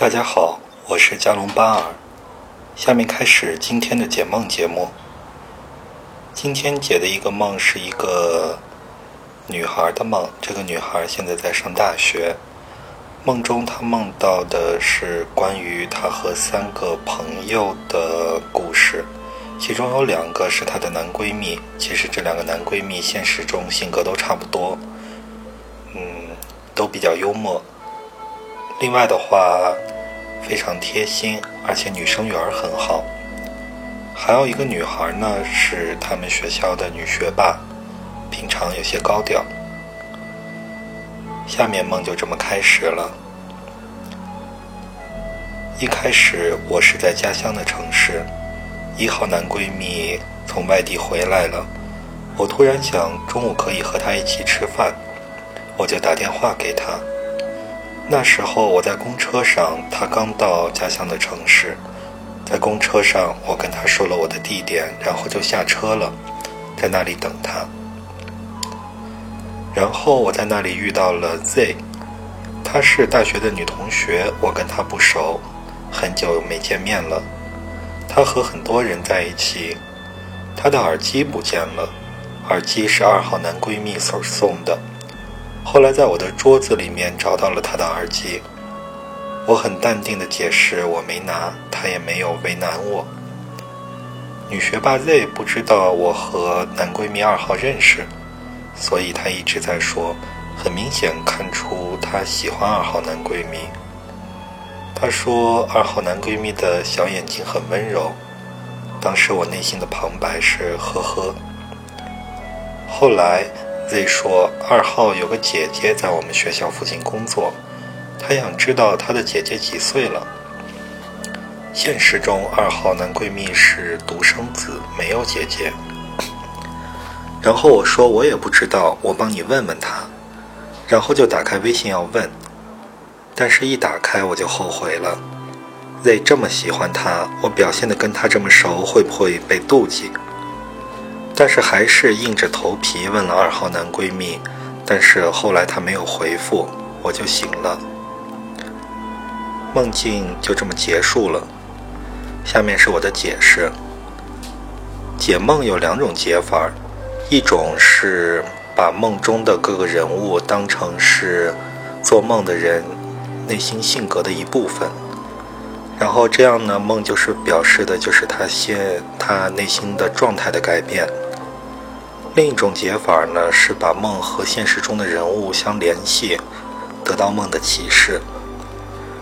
大家好，我是加隆巴尔。下面开始今天的解梦节目。今天解的一个梦是一个女孩的梦。这个女孩现在在上大学。梦中她梦到的是关于她和三个朋友的故事，其中有两个是她的男闺蜜。其实这两个男闺蜜现实中性格都差不多，嗯，都比较幽默。另外的话。非常贴心，而且女生缘很好。还有一个女孩呢，是他们学校的女学霸，平常有些高调。下面梦就这么开始了。一开始我是在家乡的城市，一号男闺蜜从外地回来了，我突然想中午可以和他一起吃饭，我就打电话给他。那时候我在公车上，他刚到家乡的城市，在公车上，我跟他说了我的地点，然后就下车了，在那里等他。然后我在那里遇到了 Z，她是大学的女同学，我跟她不熟，很久没见面了。她和很多人在一起，她的耳机不见了，耳机是二号男闺蜜所送的。后来在我的桌子里面找到了他的耳机，我很淡定的解释我没拿，他也没有为难我。女学霸 Z 不知道我和男闺蜜二号认识，所以她一直在说，很明显看出她喜欢二号男闺蜜。她说二号男闺蜜的小眼睛很温柔，当时我内心的旁白是呵呵。后来。Z 说：“二号有个姐姐在我们学校附近工作，他想知道他的姐姐几岁了。现实中，二号男闺蜜是独生子，没有姐姐。然后我说我也不知道，我帮你问问他。然后就打开微信要问，但是一打开我就后悔了。Z 这么喜欢他，我表现的跟他这么熟，会不会被妒忌？”但是还是硬着头皮问了二号男闺蜜，但是后来他没有回复，我就醒了。梦境就这么结束了。下面是我的解释：解梦有两种解法，一种是把梦中的各个人物当成是做梦的人内心性格的一部分，然后这样呢，梦就是表示的就是他现他内心的状态的改变。另一种解法呢，是把梦和现实中的人物相联系，得到梦的启示。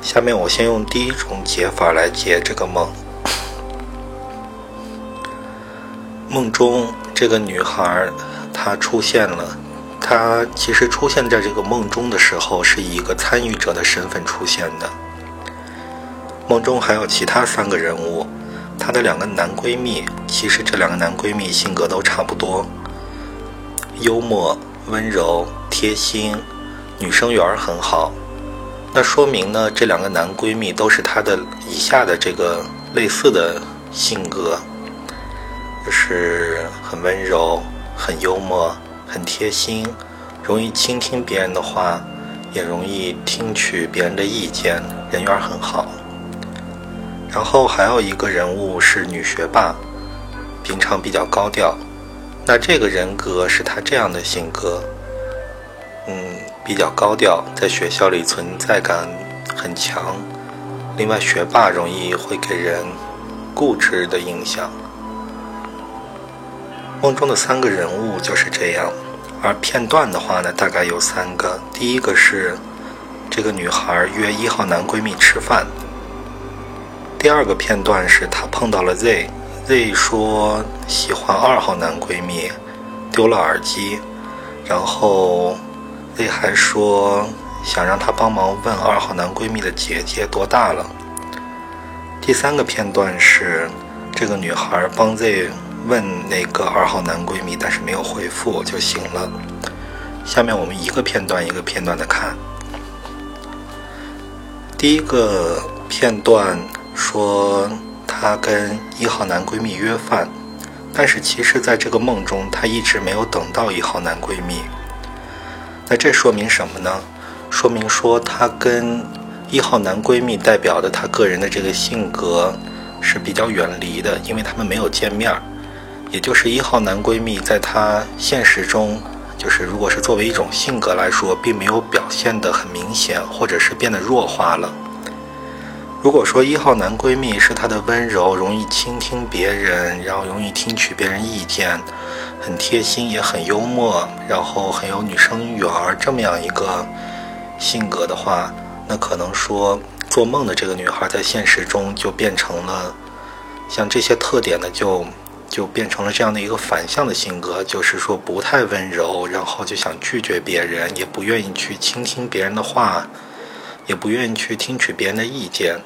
下面我先用第一种解法来解这个梦。梦中这个女孩她出现了，她其实出现在这个梦中的时候是以一个参与者的身份出现的。梦中还有其他三个人物，她的两个男闺蜜，其实这两个男闺蜜性格都差不多。幽默、温柔、贴心，女生缘儿很好。那说明呢，这两个男闺蜜都是她的以下的这个类似的性格，就是很温柔、很幽默、很贴心，容易倾听别人的话，也容易听取别人的意见，人缘很好。然后还有一个人物是女学霸，平常比较高调。那这个人格是他这样的性格，嗯，比较高调，在学校里存在感很强。另外，学霸容易会给人固执的印象。梦中的三个人物就是这样，而片段的话呢，大概有三个。第一个是这个女孩约一号男闺蜜吃饭。第二个片段是她碰到了 Z。Z 说喜欢二号男闺蜜，丢了耳机，然后 Z 还说想让他帮忙问二号男闺蜜的姐姐多大了。第三个片段是这个女孩帮 Z 问那个二号男闺蜜，但是没有回复就醒了。下面我们一个片段一个片段的看。第一个片段说。她跟一号男闺蜜约饭，但是其实，在这个梦中，她一直没有等到一号男闺蜜。那这说明什么呢？说明说她跟一号男闺蜜代表的她个人的这个性格是比较远离的，因为他们没有见面儿。也就是一号男闺蜜在她现实中，就是如果是作为一种性格来说，并没有表现得很明显，或者是变得弱化了。如果说一号男闺蜜是她的温柔，容易倾听别人，然后容易听取别人意见，很贴心，也很幽默，然后很有女生缘儿这么样一个性格的话。那可能说，做梦的这个女孩在现实中就变成了像这些特点呢，就就变成了这样的一个反向的性格，就是说不太温柔，然后就想拒绝别人，也不愿意去倾听别人的话，也不愿意去听取别人的意见。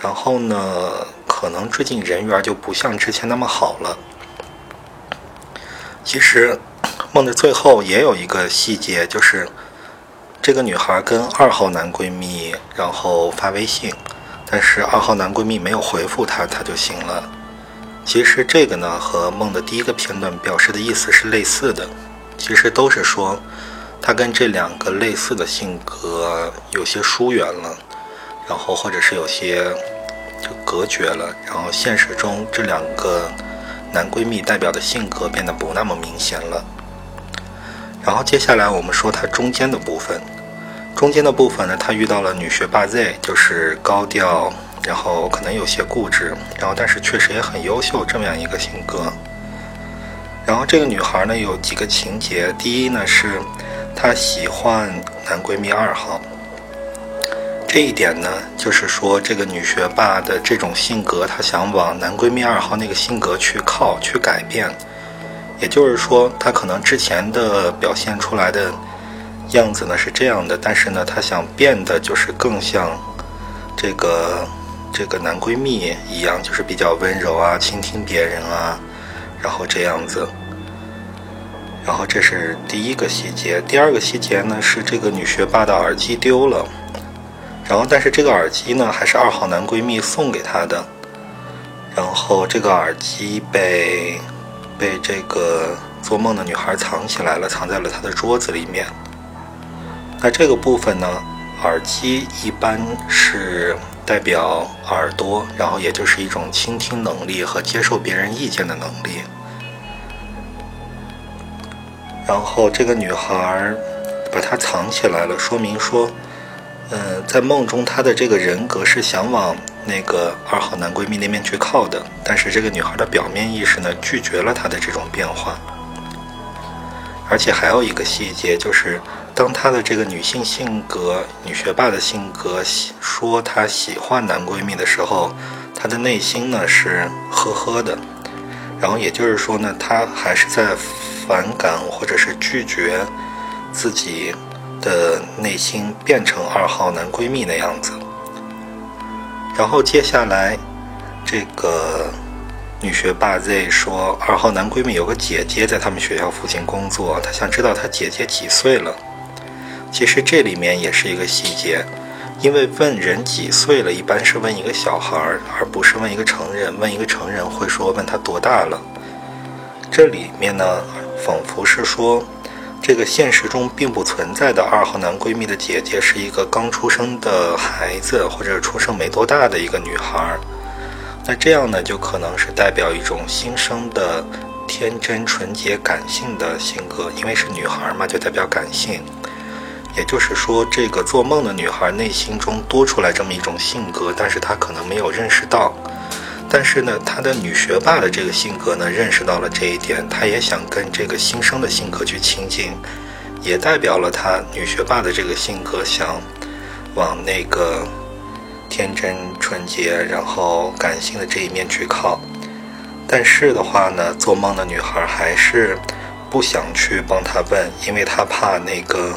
然后呢，可能最近人缘就不像之前那么好了。其实梦的最后也有一个细节，就是。这个女孩跟二号男闺蜜，然后发微信，但是二号男闺蜜没有回复她，她就醒了。其实这个呢，和梦的第一个片段表示的意思是类似的，其实都是说，她跟这两个类似的性格有些疏远了，然后或者是有些就隔绝了，然后现实中这两个男闺蜜代表的性格变得不那么明显了。然后接下来我们说它中间的部分，中间的部分呢，他遇到了女学霸 Z，就是高调，然后可能有些固执，然后但是确实也很优秀这么样一个性格。然后这个女孩呢有几个情节，第一呢是她喜欢男闺蜜二号，这一点呢就是说这个女学霸的这种性格，她想往男闺蜜二号那个性格去靠，去改变。也就是说，他可能之前的表现出来的样子呢是这样的，但是呢，他想变得就是更像这个这个男闺蜜一样，就是比较温柔啊，倾听别人啊，然后这样子。然后这是第一个细节。第二个细节呢是这个女学霸的耳机丢了，然后但是这个耳机呢还是二号男闺蜜送给她的，然后这个耳机被。被这个做梦的女孩藏起来了，藏在了她的桌子里面。那这个部分呢，耳机一般是代表耳朵，然后也就是一种倾听能力和接受别人意见的能力。然后这个女孩儿把它藏起来了，说明说，嗯，在梦中她的这个人格是想往。那个二号男闺蜜那边去靠的，但是这个女孩的表面意识呢，拒绝了她的这种变化。而且还有一个细节，就是当她的这个女性性格、女学霸的性格说她喜欢男闺蜜的时候，她的内心呢是呵呵的。然后也就是说呢，她还是在反感或者是拒绝自己的内心变成二号男闺蜜那样子。然后接下来，这个女学霸 Z 说，二号男闺蜜有个姐姐在他们学校附近工作，她想知道她姐姐几岁了。其实这里面也是一个细节，因为问人几岁了，一般是问一个小孩儿，而不是问一个成人。问一个成人会说问他多大了。这里面呢，仿佛是说。这个现实中并不存在的二号男闺蜜的姐姐是一个刚出生的孩子，或者出生没多大的一个女孩。那这样呢，就可能是代表一种新生的天真、纯洁、感性的性格，因为是女孩嘛，就代表感性。也就是说，这个做梦的女孩内心中多出来这么一种性格，但是她可能没有认识到。但是呢，她的女学霸的这个性格呢，认识到了这一点，她也想跟这个新生的性格去亲近，也代表了她女学霸的这个性格想往那个天真纯洁，然后感性的这一面去靠。但是的话呢，做梦的女孩还是不想去帮她问，因为她怕那个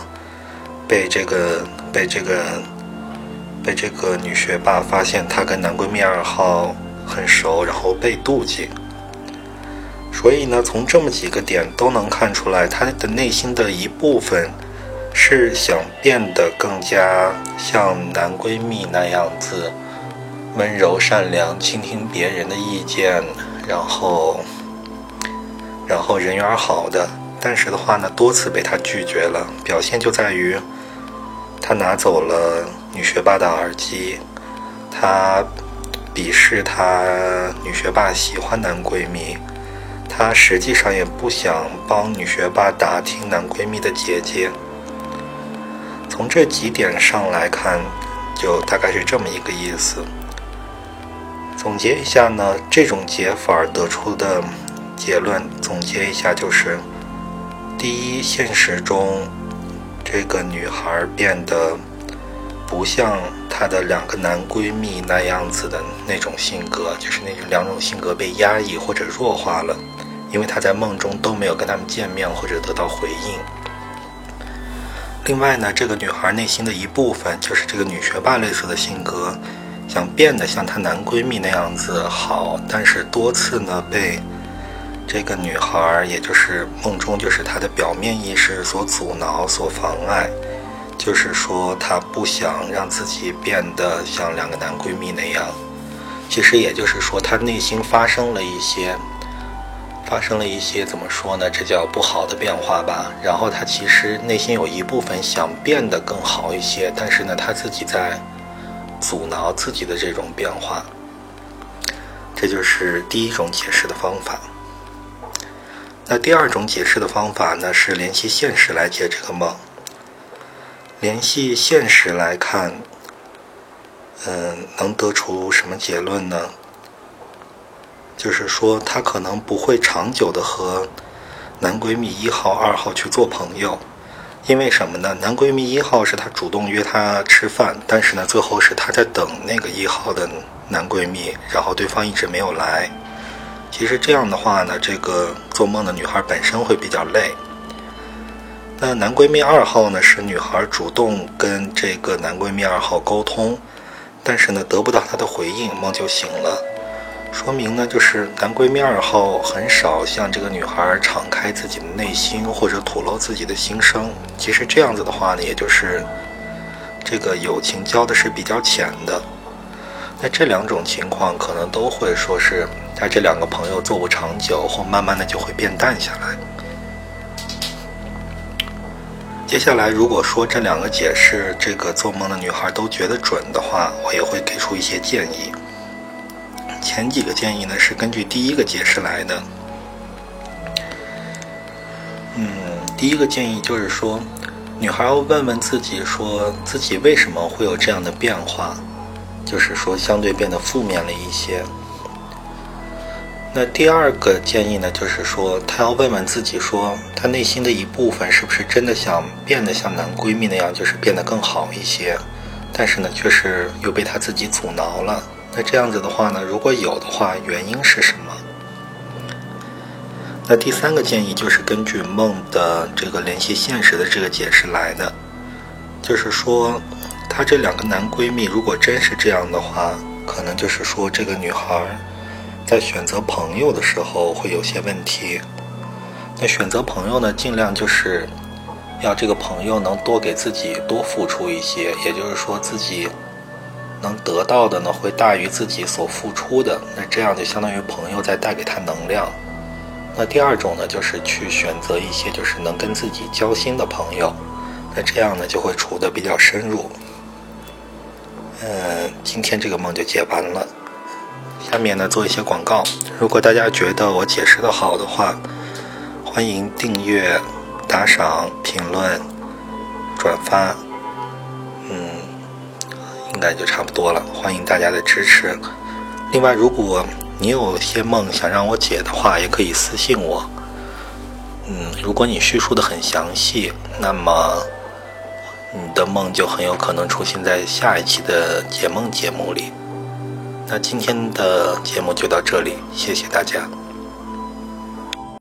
被这个被这个被这个女学霸发现她跟男闺蜜二号。很熟，然后被妒忌，所以呢，从这么几个点都能看出来，他的内心的一部分是想变得更加像男闺蜜那样子，温柔善良，倾听别人的意见，然后，然后人缘好的。但是的话呢，多次被他拒绝了，表现就在于，他拿走了女学霸的耳机，他鄙视他女学霸喜欢男闺蜜，他实际上也不想帮女学霸打听男闺蜜的姐姐。从这几点上来看，就大概是这么一个意思。总结一下呢，这种解法得出的结论，总结一下就是：第一，现实中。这个女孩变得不像她的两个男闺蜜那样子的那种性格，就是那种两种性格被压抑或者弱化了，因为她在梦中都没有跟他们见面或者得到回应。另外呢，这个女孩内心的一部分就是这个女学霸类似的性格，想变得像她男闺蜜那样子好，但是多次呢被。这个女孩，也就是梦中，就是她的表面意识所阻挠、所妨碍，就是说她不想让自己变得像两个男闺蜜那样。其实也就是说，她内心发生了一些，发生了一些怎么说呢？这叫不好的变化吧。然后她其实内心有一部分想变得更好一些，但是呢，她自己在阻挠自己的这种变化。这就是第一种解释的方法。那第二种解释的方法呢，是联系现实来解这个梦。联系现实来看，嗯，能得出什么结论呢？就是说，她可能不会长久的和男闺蜜一号、二号去做朋友，因为什么呢？男闺蜜一号是她主动约她吃饭，但是呢，最后是她在等那个一号的男闺蜜，然后对方一直没有来。其实这样的话呢，这个做梦的女孩本身会比较累。那男闺蜜二号呢，是女孩主动跟这个男闺蜜二号沟通，但是呢得不到他的回应，梦就醒了。说明呢，就是男闺蜜二号很少向这个女孩敞开自己的内心或者吐露自己的心声。其实这样子的话呢，也就是这个友情交的是比较浅的。那这两种情况可能都会说是。他这两个朋友做不长久，或慢慢的就会变淡下来。接下来，如果说这两个解释，这个做梦的女孩都觉得准的话，我也会给出一些建议。前几个建议呢，是根据第一个解释来的。嗯，第一个建议就是说，女孩要问问自己，说自己为什么会有这样的变化，就是说相对变得负面了一些。那第二个建议呢，就是说，她要问问自己，说她内心的一部分是不是真的想变得像男闺蜜那样，就是变得更好一些，但是呢，却是又被她自己阻挠了。那这样子的话呢，如果有的话，原因是什么？那第三个建议就是根据梦的这个联系现实的这个解释来的，就是说，她这两个男闺蜜如果真是这样的话，可能就是说这个女孩。在选择朋友的时候会有些问题。那选择朋友呢，尽量就是要这个朋友能多给自己多付出一些，也就是说自己能得到的呢会大于自己所付出的。那这样就相当于朋友在带给他能量。那第二种呢，就是去选择一些就是能跟自己交心的朋友。那这样呢就会处的比较深入。嗯，今天这个梦就解完了。下面呢，做一些广告。如果大家觉得我解释的好的话，欢迎订阅、打赏、评论、转发。嗯，应该就差不多了。欢迎大家的支持。另外，如果你有些梦想让我解的话，也可以私信我。嗯，如果你叙述的很详细，那么你的梦就很有可能出现在下一期的解梦节目里。那今天的节目就到这里，谢谢大家。